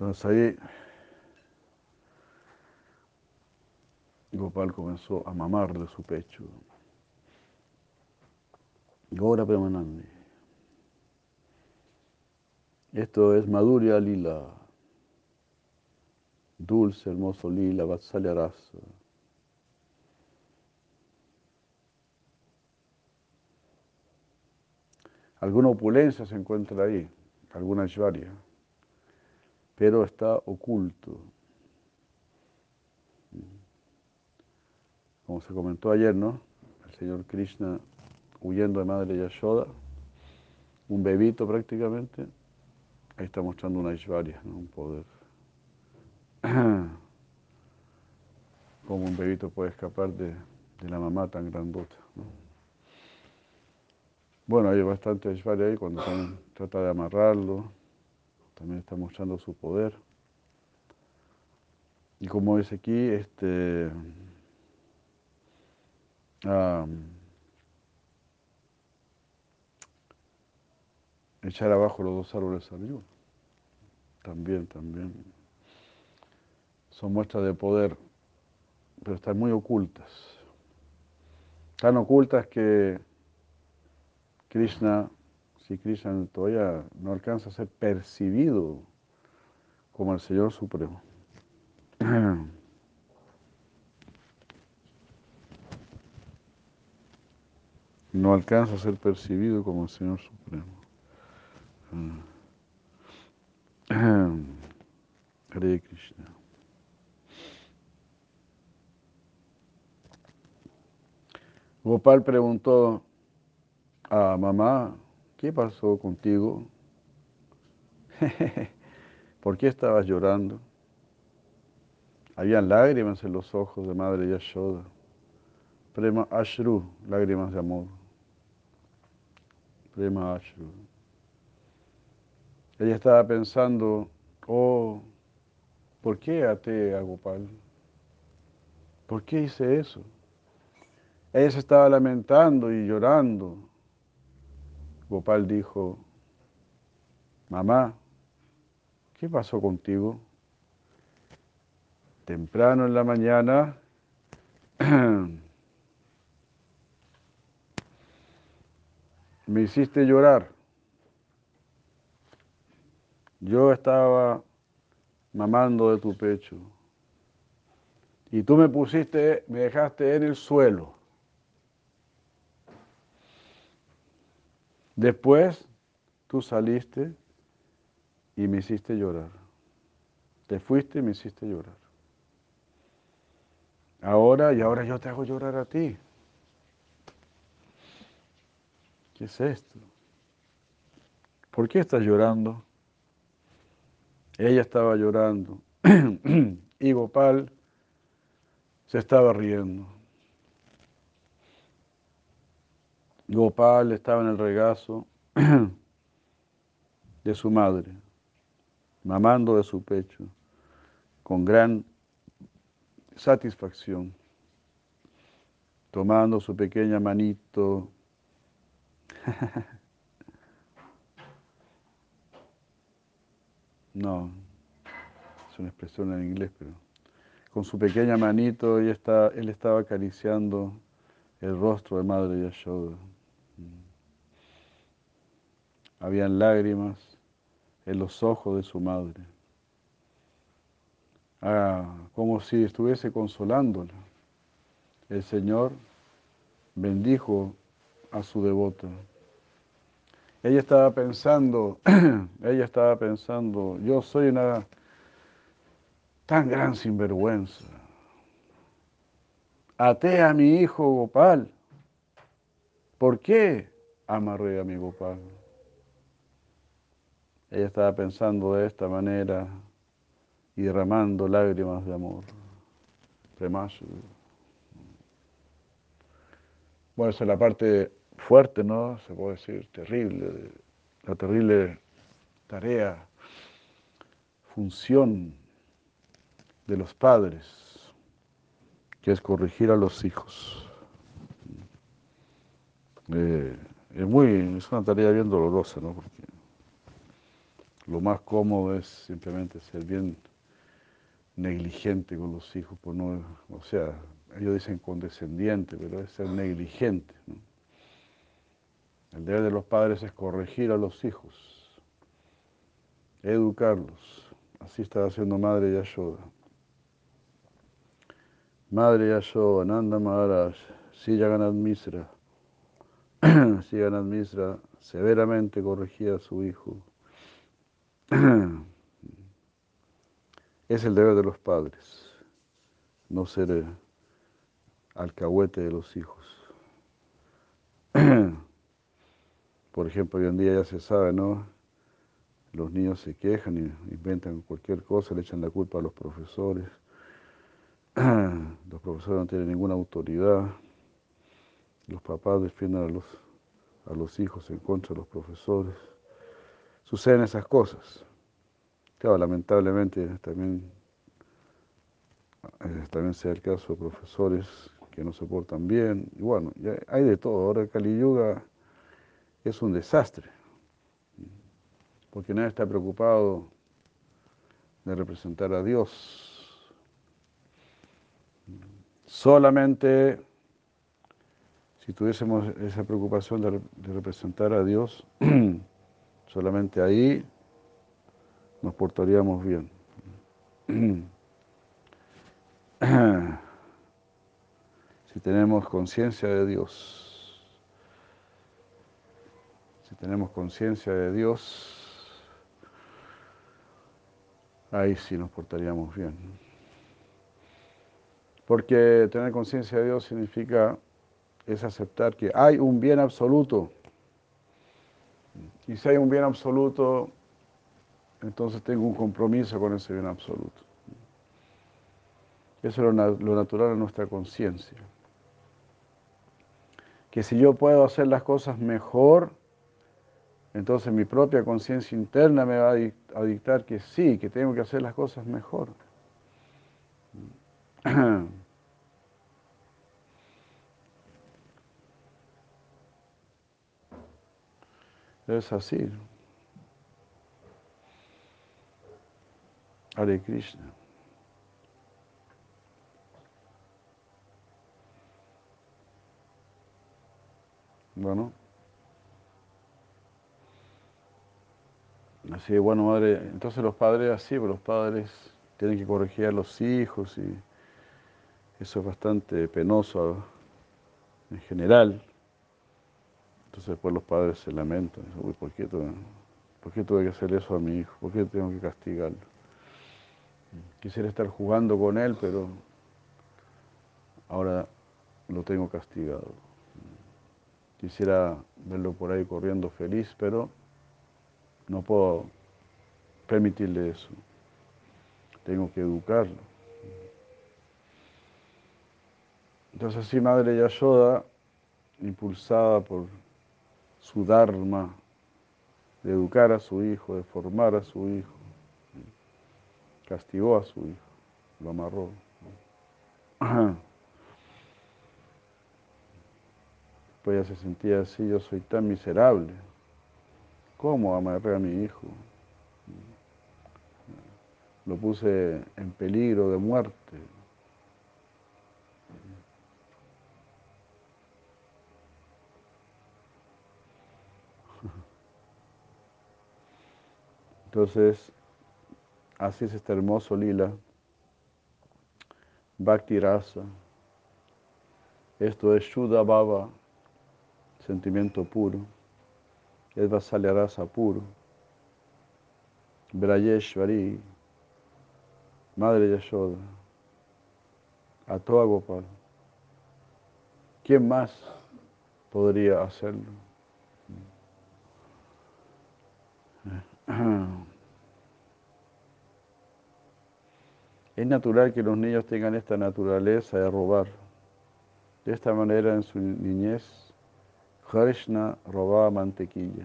Entonces ahí Gopal comenzó a mamar de su pecho. Gora Premanandi. Esto es Madhurya Lila, dulce, hermoso Lila, Vatsalya Rasa. Alguna opulencia se encuentra ahí, alguna Aishwarya, pero está oculto. Como se comentó ayer, ¿no? El Señor Krishna huyendo de Madre Yashoda, un bebito prácticamente, ahí está mostrando una Aishwarya, ¿no? un poder. Como un bebito puede escapar de, de la mamá tan grandota. ¿no? Bueno, hay bastante Aishwarya ahí cuando trata de amarrarlo, también está mostrando su poder. Y como dice aquí, este, echar abajo los dos árboles salió. También, también. Son muestras de poder, pero están muy ocultas. Tan ocultas que Krishna, si Krishna todavía no alcanza a ser percibido como el Señor Supremo. No alcanza a ser percibido como el Señor Supremo. Hare Krishna. Gopal preguntó, a mamá, ¿qué pasó contigo? ¿Por qué estabas llorando? Habían lágrimas en los ojos de Madre Yashoda. Prema Ashru, lágrimas de amor. Prema Ashru. Ella estaba pensando, oh, ¿por qué até a Gopal? ¿Por qué hice eso? Ella se estaba lamentando y llorando Gopal dijo, mamá, ¿qué pasó contigo? Temprano en la mañana me hiciste llorar. Yo estaba mamando de tu pecho y tú me pusiste, me dejaste en el suelo. Después tú saliste y me hiciste llorar. Te fuiste y me hiciste llorar. Ahora y ahora yo te hago llorar a ti. ¿Qué es esto? ¿Por qué estás llorando? Ella estaba llorando y Gopal se estaba riendo. Gopal estaba en el regazo de su madre, mamando de su pecho, con gran satisfacción, tomando su pequeña manito. No, es una expresión en inglés, pero con su pequeña manito él estaba acariciando el rostro de Madre Yashoda. Habían lágrimas en los ojos de su madre. Ah, como si estuviese consolándola. El Señor bendijo a su devota. Ella estaba pensando, ella estaba pensando, yo soy una tan gran sinvergüenza. Até a mi hijo Gopal. ¿Por qué amarré a mi Gopal? Ella estaba pensando de esta manera y derramando lágrimas de amor. Bueno, esa es la parte fuerte, ¿no? Se puede decir terrible, la terrible tarea, función de los padres, que es corregir a los hijos. Eh, es muy, es una tarea bien dolorosa, ¿no? Lo más cómodo es simplemente ser bien negligente con los hijos, por no, o sea, ellos dicen condescendiente, pero es ser negligente. El deber de los padres es corregir a los hijos, educarlos. Así estaba haciendo Madre Yashoda. Madre Yashoda, Nanda Maharaj, Siyaganat Misra, Siyaganat Misra severamente corregía a su hijo. Es el deber de los padres, no ser eh, alcahuete de los hijos. Por ejemplo, hoy en día ya se sabe, ¿no? Los niños se quejan y inventan cualquier cosa, le echan la culpa a los profesores. Los profesores no tienen ninguna autoridad. Los papás defienden a los, a los hijos en contra de los profesores. Suceden esas cosas. Claro, lamentablemente también, eh, también sea el caso de profesores que no se portan bien. Y bueno, hay de todo. Ahora Kali Yuga es un desastre porque nadie está preocupado de representar a Dios. Solamente si tuviésemos esa preocupación de, representar a Dios, solamente ahí nos portaríamos bien. si tenemos conciencia de Dios, si tenemos conciencia de Dios, ahí sí nos portaríamos bien. Porque tener conciencia de Dios significa, es aceptar que hay un bien absoluto. Y si hay un bien absoluto, entonces tengo un compromiso con ese bien absoluto. Eso es lo, natural de nuestra conciencia. Que si yo puedo hacer las cosas mejor, entonces mi propia conciencia interna me va a dictar que sí, que tengo que hacer las cosas mejor. Es así. Hare Krishna. Bueno. Así bueno, madre, entonces los padres así, pues los padres tienen que corregir a los hijos y eso es bastante penoso en general. Entonces después los padres se lamentan, Uy, ¿por qué, ¿por qué tuve que hacer eso a mi hijo? ¿Por qué tengo que castigarlo? Quisiera estar jugando con él, pero ahora lo tengo castigado. Quisiera verlo por ahí corriendo feliz, pero no puedo permitirle eso. Tengo que educarlo. Entonces así Madre Yashoda, impulsada por su Dharma, de educar a su hijo, de formar a su hijo, castigó a su hijo, lo amarró. Pues ella se sentía así, yo soy tan miserable. ¿Cómo amarré a mi hijo? Lo puse en peligro de muerte. Entonces, así es este hermoso lila, Bhakti Rasa. Esto es Shuddha Baba, sentimiento puro es Vasalyarasa puro. Brayeshvari, Madre Yashoda, Atoa Gopal. ¿Quién más podría hacerlo? Es natural que los niños tengan esta naturaleza de robar. De esta manera en su niñez Krishna robaba mantequilla.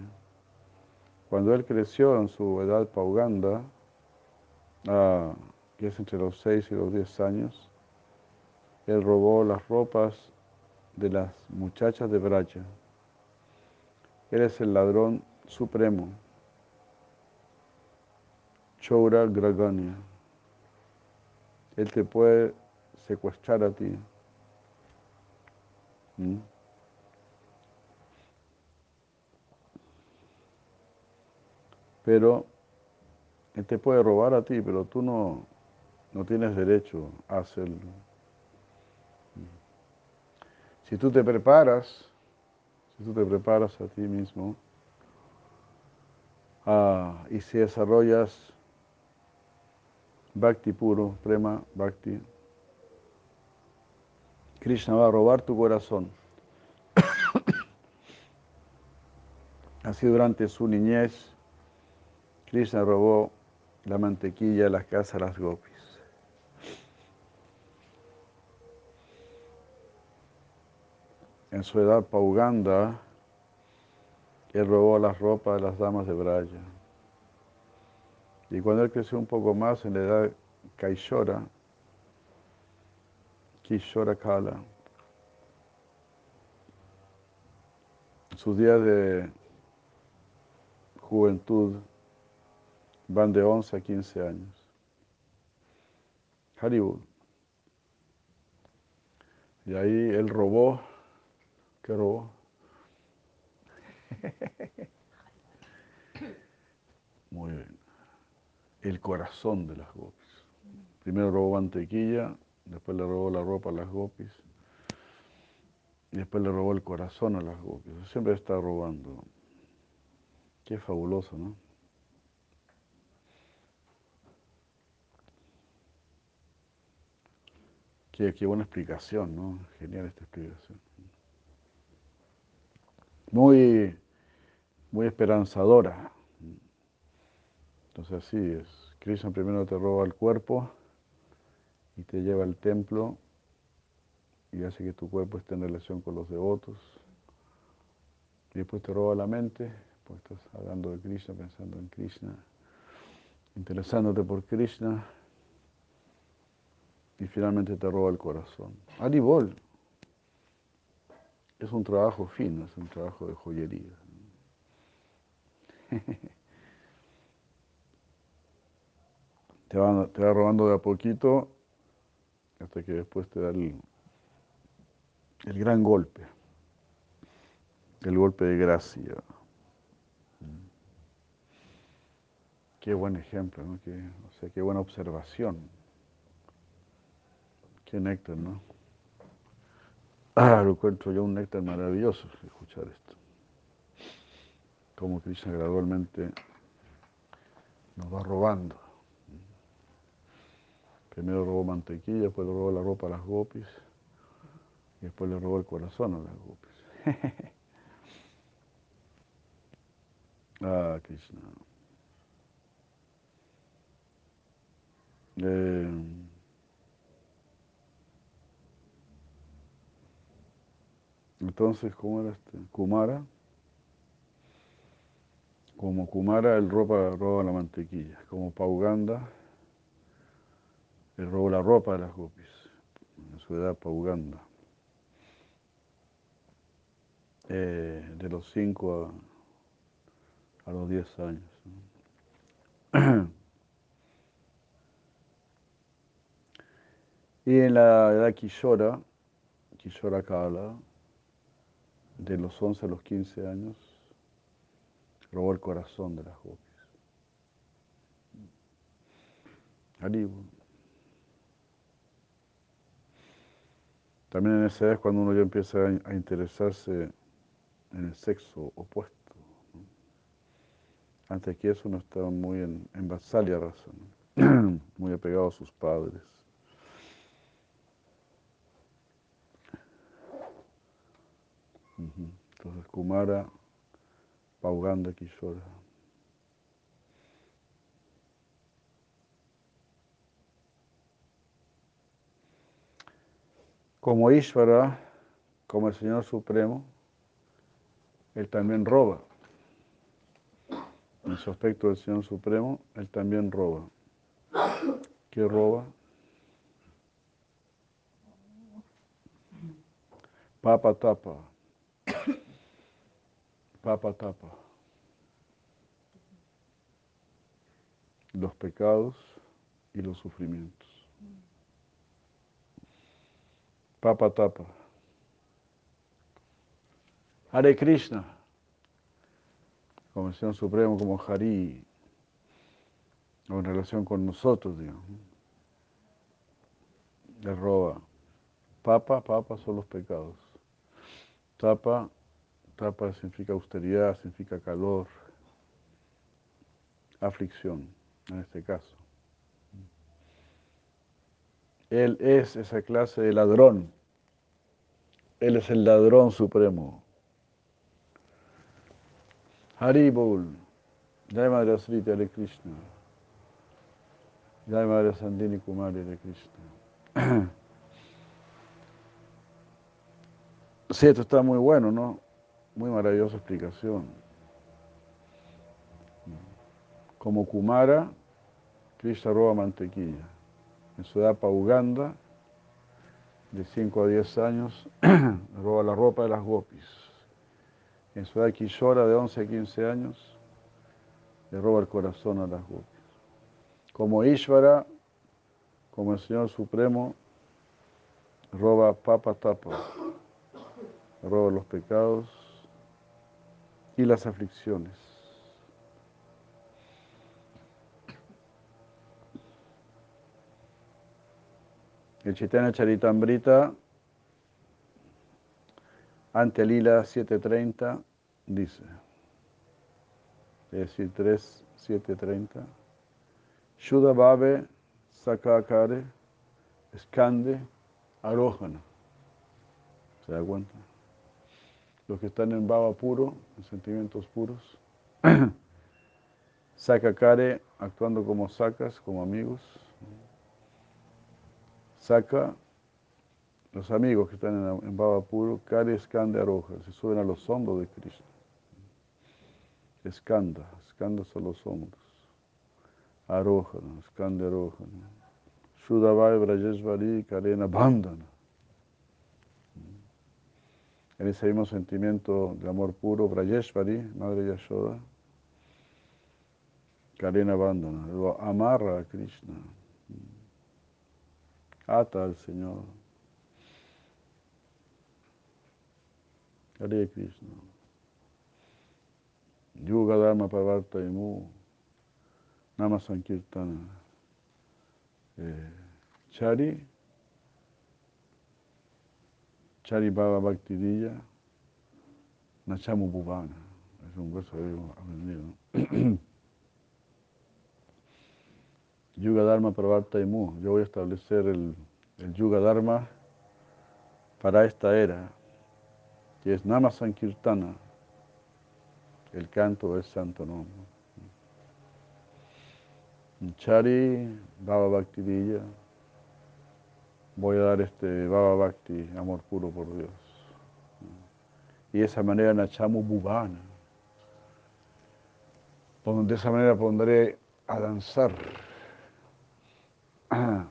Cuando él creció en su edad pauganda, ah, que es entre los 6 y los 10 años, él robó las ropas de las muchachas de Bracha. Él es el ladrón supremo. Chora Graganya. Él te puede secuestrar a ti. ¿Mm? Pero Él te puede robar a ti, pero tú no, no tienes derecho a hacerlo. Si tú te preparas, si tú te preparas a ti mismo ah, y si desarrollas bhakti puro, prema, bhakti, Krishna va a robar tu corazón. Así durante su niñez, Krishna robó la mantequilla de las casas de las gopis. En su edad pauganda, él robó las ropas de las damas de Braya. Y cuando él creció un poco más, en la edad Kaishora, Kishora Kala, sus días de juventud van de 11 a 15 años. Haribur. Y ahí él robó, ¿qué robó? Muy bien. El corazón de las gopis. Primero robó mantequilla, después le robó la ropa a las gopis, y después le robó el corazón a las gopis. Siempre está robando. Qué fabuloso, ¿no? Qué, qué buena explicación, ¿no? Genial esta explicación. Muy, muy esperanzadora. Entonces así es. Krishna primero te roba el cuerpo y te lleva al templo y hace que tu cuerpo esté en relación con los devotos. Y después te roba la mente, pues estás hablando de Krishna, pensando en Krishna, interesándote por Krishna. Y finalmente te roba el corazón. Aribol es un trabajo fino, es un trabajo de joyería. te va, robando de a poquito hasta que después te da el, el gran golpe, el golpe de gracia. Qué buen ejemplo, ¿no? Qué, o sea, qué buena observación. Qué néctar, ¿no? Ah, lo encuentro yo un néctar maravilloso escuchar esto. Como Krishna gradualmente nos va robando. Primero robó mantequilla, después le robó la ropa a las gopis y después le robó el corazón a las gopis. ah, Krishna. Eh, entonces, ¿cómo era este? Kumara. Como Kumara, el ropa roba la mantequilla. Como Pauganda, él robó la ropa de las gopis. En su edad Pauganda. Eh, de los 5 a, a, los 10 años. Y en la edad Kishora, Kishora Kala, de los 11 a los 15 años, robó el corazón de las gopis. Haribu. También en esa edad es cuando uno ya empieza a interesarse en el sexo opuesto. Antes que eso uno estaba muy en, en vasalia raza, muy apegado a sus padres. Entonces Kumara, Pauganda, Kishora. Como Ishvara, como el Señor Supremo, Él también roba. En su aspecto del Señor Supremo, Él también roba. ¿Qué roba? Papa tapa. Papa tapa. los pecados y los sufrimientos. Papa Tapa. Hare Krishna, como Señor Supremo, como Hari, o en relación con nosotros, digamos. Le roba. Papa, papa son los pecados. Tapa, tapa significa austeridad, significa calor, aflicción, en este caso. Él es esa clase de ladrón. Él es el ladrón supremo. Haribol, Jai Madre Sriti Hare Krishna. Jai Madre Sandini Kumari Hare Krishna. Sí, esto está muy bueno, ¿no? Muy maravillosa explicación. Como Kumara, Krishna roba mantequilla. En su edad Uganda, de 5 a 10 años, roba la ropa de las gopis. En su edad Kishora, de 11 a 15 años, le roba el corazón a las gopis. Como Ishvara, como el Señor Supremo, roba papa tapa roba los pecados y las aflicciones. El Chaitanya Charitambrita, ante Lila 730, dice, es decir, 3, 730, Shuddha Sakakare Skande Arohana. ¿Se da cuenta? los que están en baba puro, en sentimientos puros. Saca care, actuando como sacas, como amigos. Saca los amigos que están en, baba puro, care escande aroja, se suben a los hombros de Cristo. Escanda, escanda son los hombros. Aroja, escande aroja. Shudavai Brajeshvari Karena Bandana en ese mismo sentimiento de amor puro, Brayeshvari, Madre Yashoda, Karena abandona, lo amarra a Krishna, ata al Señor. Hare Krishna. Yuga Dharma Pavarta Imu, Nama Sankirtana. Eh, Chari Chari Baba Bhakti Dilla, Nachamu Bhuvana. Es un verso que aprendido. Yuga Dharma Pravarta Imu. Yo voy a establecer el, Yuga Dharma para esta era, que es Nama Sankirtana, el canto del santo nombre. Chari Baba Bhakti Dilla voy a dar este Baba Bhakti, amor puro por Dios. Y de esa manera Nachamu Bhuvana. De esa manera pondré a danzar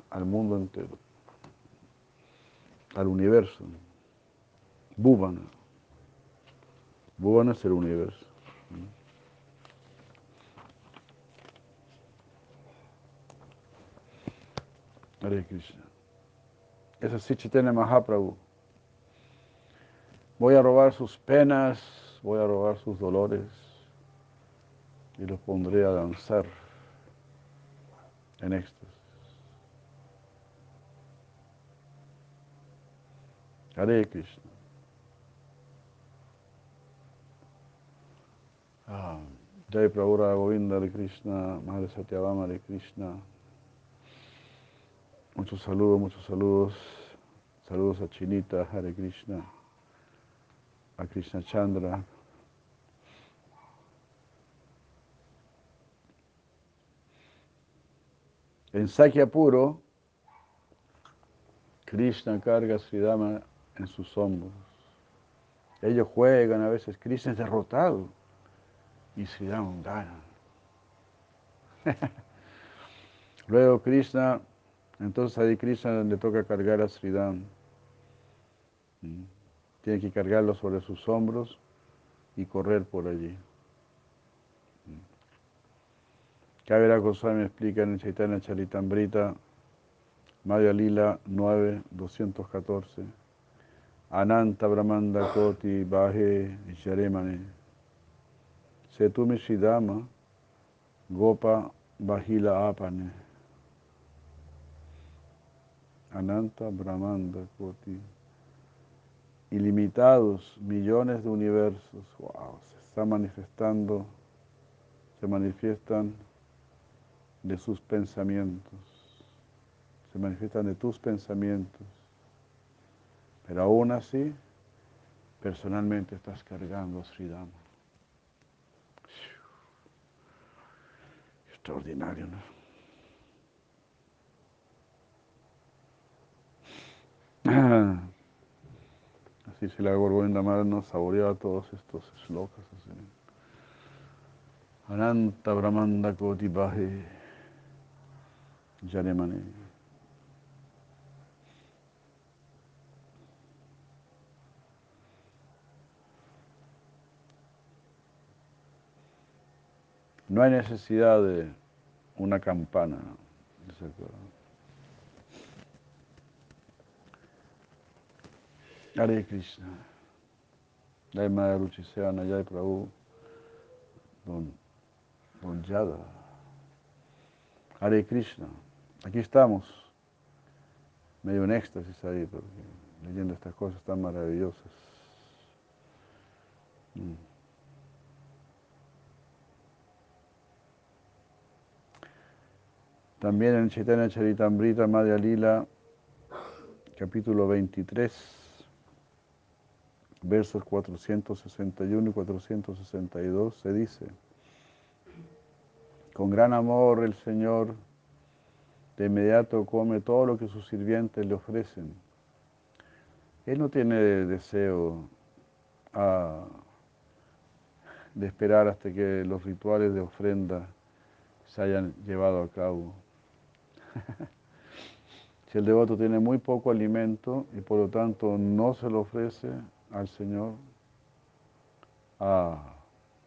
al mundo entero, al universo. Bhuvana. Bhuvana es el universo. Hare Krishna. Es así Chaitanya Mahaprabhu. Voy a robar sus penas, voy a robar sus dolores y los pondré a danzar en éxtasis. Hare Krishna. Ah, Jai Prabhura Govinda de Krishna, Madre Satyabama de Krishna. Muchos saludos, muchos saludos. Saludos a Chinita, Hare Krishna, a Krishna Chandra. En Sakya Puro, Krishna carga Sridama en sus hombros. Ellos juegan, a veces Krishna es derrotado y Sridama gana. Luego Krishna entonces a Krishna le toca cargar a Sridham. Mm. Tiene que cargarlo sobre sus hombros y correr por allí. Mm. Kavira Goswami explica en el Chaitanya Charitambrita, Madhya Lila 9, 214. Ananta Brahmanda Koti Baje Yaremane. Setumi Shidama Gopa Bahila Apane. Ananta Brahmanda Koti. Ilimitados millones de universos, wow, se están manifestando, se manifiestan de sus pensamientos, se manifiestan de tus pensamientos. Pero aún así, personalmente estás cargando a Sridama. Extraordinario, ¿no? Así se la Gorgovinda nos saboreaba todos estos shlokas. Así. Ananta Brahmanda Koti Bahe Yaremane. No hay necesidad de una campana. Hare Krishna. Jai Maya Ruchi Seana, Jai Prabhu, Don, Don Yada. Hare Krishna. Aquí estamos, medio en éxtasis ahí, porque, leyendo estas cosas tan maravillosas. Mm. También en Chaitanya Charitamrita Madhya Lila, capítulo 23, versos 461 y 462, se dice, con gran amor el Señor de inmediato come todo lo que sus sirvientes le ofrecen. Él no tiene deseo ah, de esperar hasta que los rituales de ofrenda se hayan llevado a cabo. si el devoto tiene muy poco alimento y por lo tanto no se lo ofrece al Señor, ah,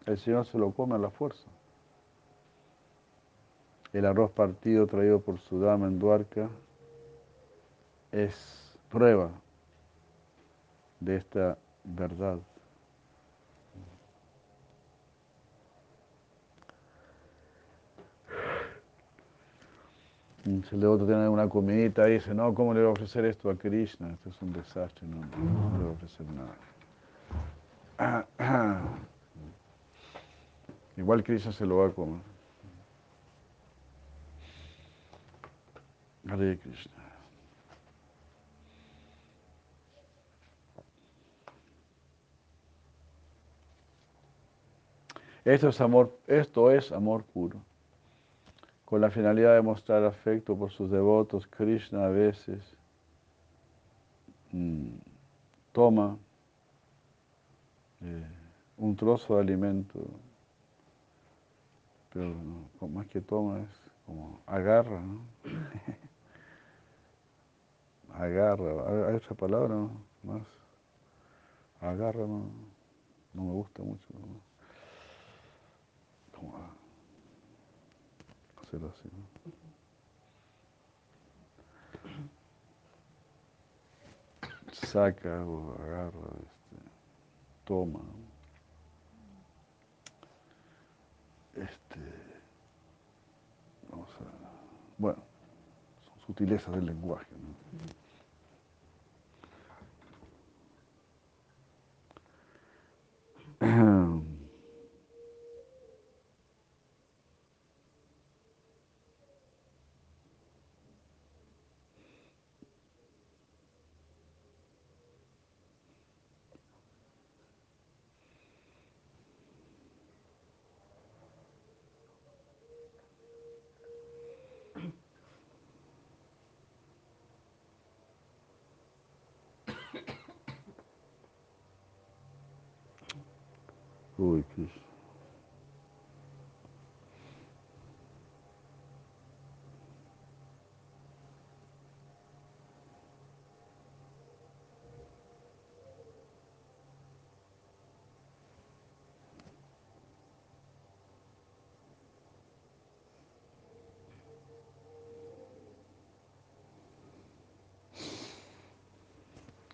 el Señor se lo come a la fuerza. El arroz partido traído por su dama en Duarca es prueba de esta verdad. Si el devoto tiene una comidita y dice, no, ¿cómo le voy a ofrecer esto a Krishna? Esto es un desastre, no, no le voy a ofrecer nada. Igual Krishna se lo va a comer. Hare Krishna. Esto es amor, esto es amor puro con la finalidad de mostrar afecto por sus devotos, Krishna a veces mm, toma eh, un trozo de alimento, pero más que toma es como agarra, ¿no? agarra, hay otra palabra más, agarra, no, no me gusta mucho. Como, Saca o agarra, este, toma. Este, vamos a, bueno, son sutilezas del lenguaje. ¿no? Uy,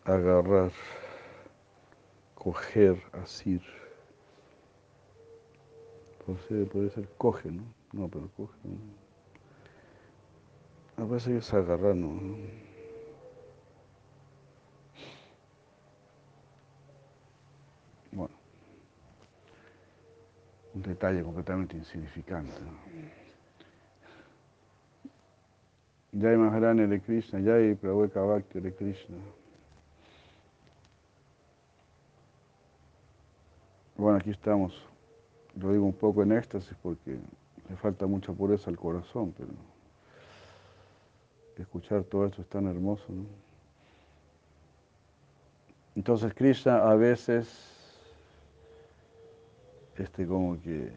agarrar, coger, asir. Puede ser coge, ¿no? No, pero coge. ¿no? A veces es agarrar, ¿no? Bueno, un detalle completamente insignificante. ¿no? Jai Maharani de Krishna, Jai Prabhu Bhakti de Krishna. Bueno, aquí estamos. Lo digo un poco en éxtasis porque le falta mucha pureza al corazón, pero escuchar todo esto es tan hermoso. Entonces Krishna a veces, este como que,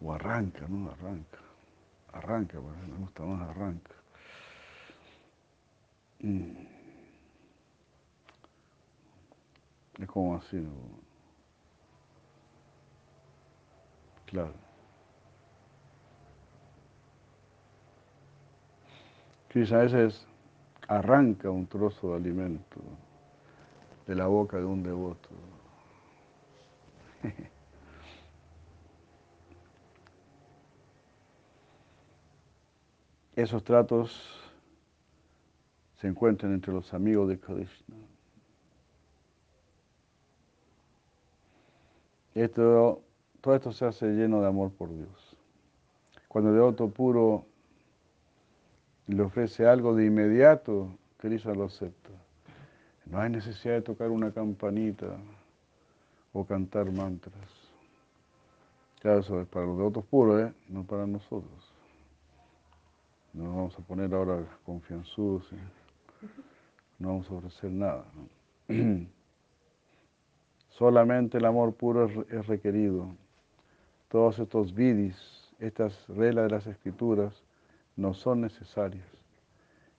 o arranca, ¿no? Arranca, arranca, bueno, me gusta más arranca. Mm. Es como así, ¿no? Claro. Krishna a veces arranca un trozo de alimento de la boca de un devoto. Esos tratos se encuentran entre los amigos de Krishna. Esto, todo esto se hace lleno de amor por Dios. Cuando el devoto puro le ofrece algo de inmediato, Krishna lo acepta. No hay necesidad de tocar una campanita o cantar mantras. Claro, eso es para los devotos puros, ¿eh? no para nosotros. No vamos a poner ahora confianzudos, no vamos a ofrecer nada. Solamente el amor puro es requerido. Todos estos vidis, estas reglas de las escrituras, no son necesarias.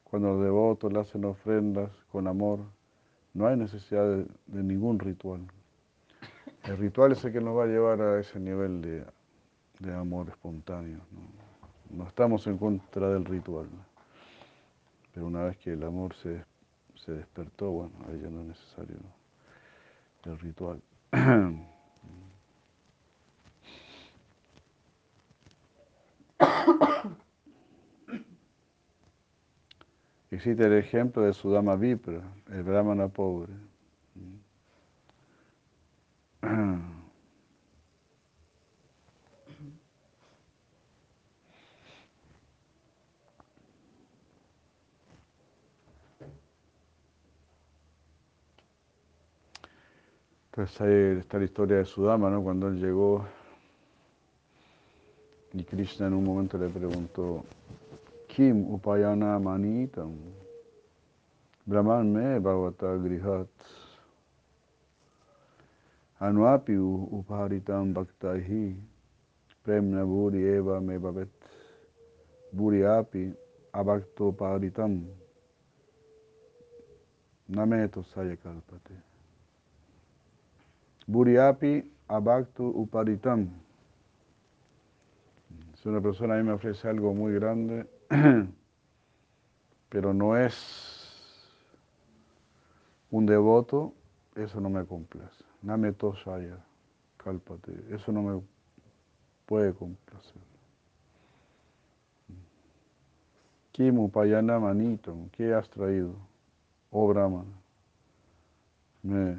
Cuando los devotos le hacen ofrendas con amor, no hay necesidad de, ningún ritual. El ritual es el que nos va a llevar a ese nivel de, de amor espontáneo. No estamos en contra del ritual, pero una vez que el amor se, se despertó, bueno, ahí ya no es necesario el ritual. Existe el ejemplo de Sudama Vipra, el brahmana pobre. Entonces ahí está la historia de Sudama, ¿no? Cuando él llegó y Krishna en un momento le preguntó, Kim upayana manitam brahman me bhavata grihat. Anuapi upaharitam bhaktahi. Premna bhuri eva me bhavet. Bhuri api abhakto paritam nameto sayakalpate bhuri api abhakto uparitam si una persona a mí me ofrece algo muy grande, pero no es un devoto, eso no me complace. Name tosaya, cálpate, eso no me puede complacer. ¿qué has traído? Oh Brahman, me,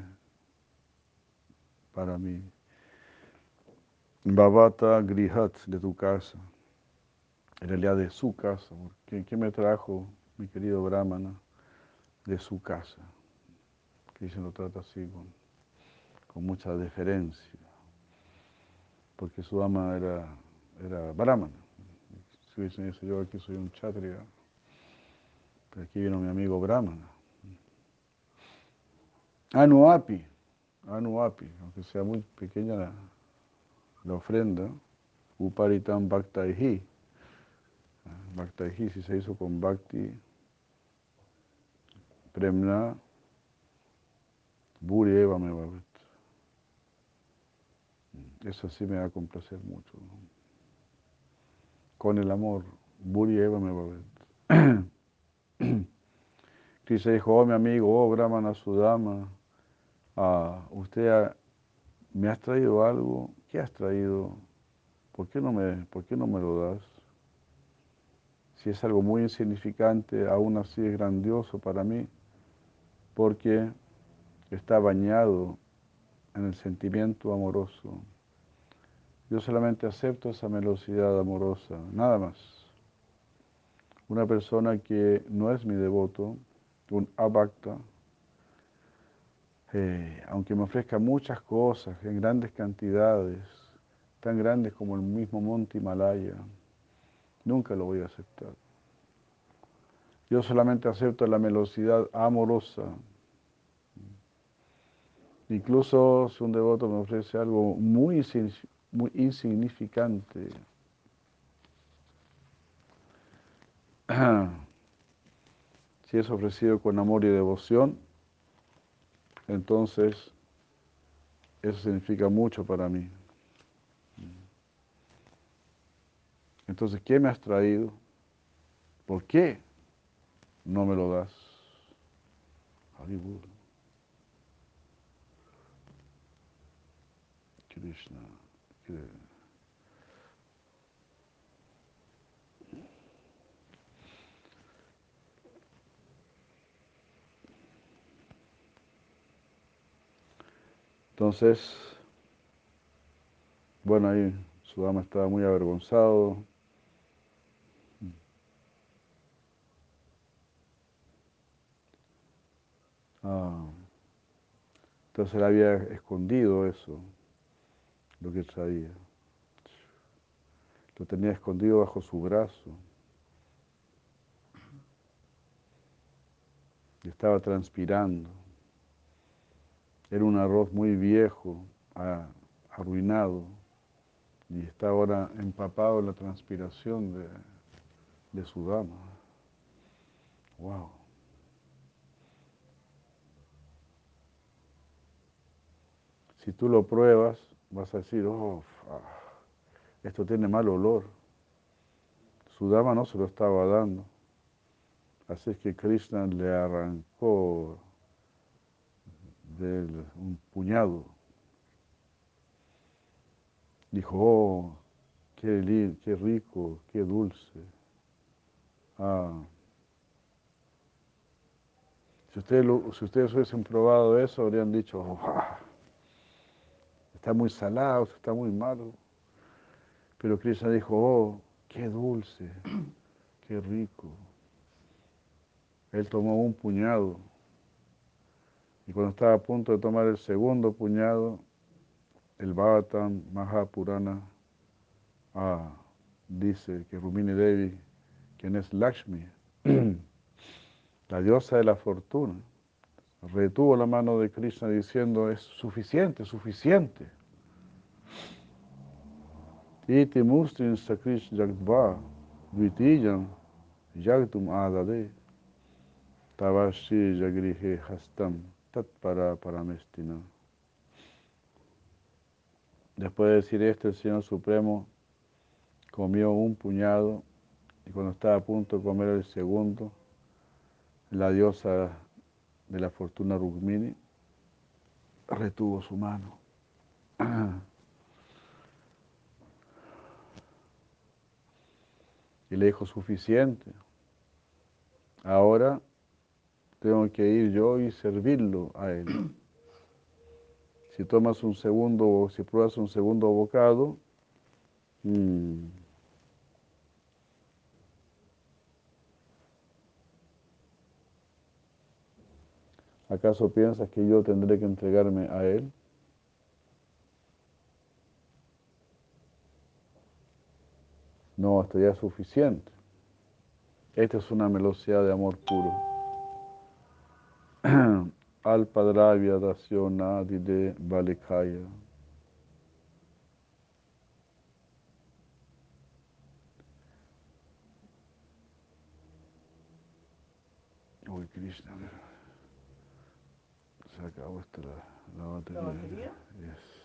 para mí. Bhavata Grihat, de tu casa, en realidad de su casa, ¿qué me trajo mi querido Brahmana? De su casa. Krishna lo trata así con, con mucha deferencia, porque su ama era, era Brahmana. Si hubiesen dicho yo aquí soy un chatria, pero aquí vino mi amigo Brahmana. Anuapi, Anuapi, aunque sea muy pequeña la la ofrenda, Uparitam Bhaktaihi. Bhaktaihi, si se hizo con Bhakti, Premna Buri Eva me va Eso sí me va a complacer mucho. Con el amor, Buri Eva me va. Krishna dijo, oh mi amigo, oh Brahmana Sudama, ah, usted me has traído algo, ¿qué has traído? ¿Por qué, no me, ¿Por qué no me lo das? Si es algo muy insignificante, aún así es grandioso para mí, porque está bañado en el sentimiento amoroso. Yo solamente acepto esa velocidad amorosa, nada más. Una persona que no es mi devoto, un abhakta, eh, aunque me ofrezca muchas cosas en grandes cantidades, tan grandes como el mismo monte Himalaya, nunca lo voy a aceptar. Yo solamente acepto la velocidad amorosa Incluso si un devoto me ofrece algo muy, muy insignificante, si es ofrecido con amor y devoción, entonces eso significa mucho para mí. Entonces, ¿qué me has traído? ¿Por qué no me lo das? Krishna. Entonces, bueno, ahí su dama estaba muy avergonzado. Ah, entonces él había escondido eso lo que traía. Lo tenía escondido bajo su brazo. Y estaba transpirando. Era un arroz muy viejo, arruinado, y está ahora empapado en la transpiración de, de su dama. ¡Wow! Si tú lo pruebas, vas a decir, oh, esto tiene mal olor. Su dama no se lo estaba dando. Así es que Krishna le arrancó un puñado. Dijo, oh, qué, qué rico, qué dulce. Ah. Si, ustedes si ustedes hubiesen probado eso, habrían dicho, oh, está muy salado, está muy malo. Pero Krishna dijo, oh, qué dulce, qué rico. Él tomó un puñado y cuando estaba a punto de tomar el segundo puñado, el Bhavatam Mahapurana ah, dice que Rumini Devi, quien es Lakshmi, la diosa de la fortuna, retuvo la mano de Krishna diciendo, es suficiente, suficiente. Iti mustrin sakrish jagdva dvitijam jagtum adade tavashi jagrihe hastam tatpara paramestina. Después de decir esto, el Señor Supremo comió un puñado y cuando estaba a punto de comer el segundo, la diosa de la fortuna Rukmini retuvo su mano. Y le dijo, suficiente. Ahora tengo que ir yo y servirlo a él. Si tomas un segundo, si pruebas un segundo bocado, mm, ¿Acaso piensas que yo tendré que entregarme a Él? No, esto ya es suficiente. Esta es una velocidad de amor puro. Al Padravya Dasyonadi de Balikaya. Uy, Krishna. se acabó esta la, la batería. batería? Yes.